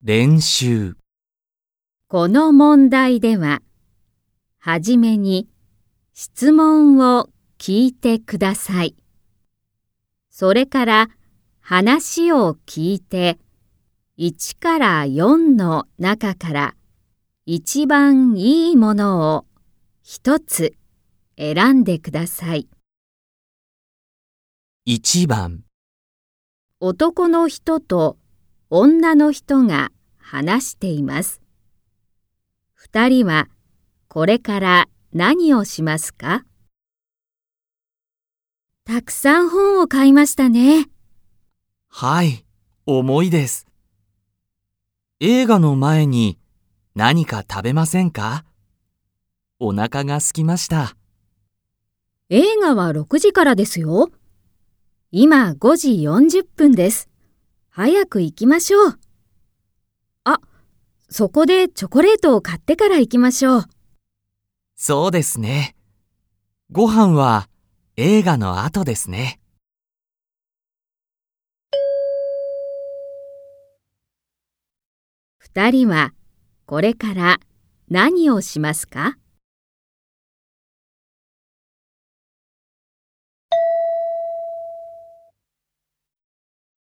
練習この問題では、はじめに質問を聞いてください。それから話を聞いて、1から4の中から一番いいものを一つ選んでください。1番男の人と女の人が話しています。二人はこれから何をしますか？たくさん本を買いましたね。はい、重いです。映画の前に何か食べませんか？お腹が空きました。映画は6時からですよ。今5時40分です。早く行きましょう。あ、そこでチョコレートを買ってから行きましょう。そうですね。ご飯は映画の後ですね。二人はこれから何をしますか？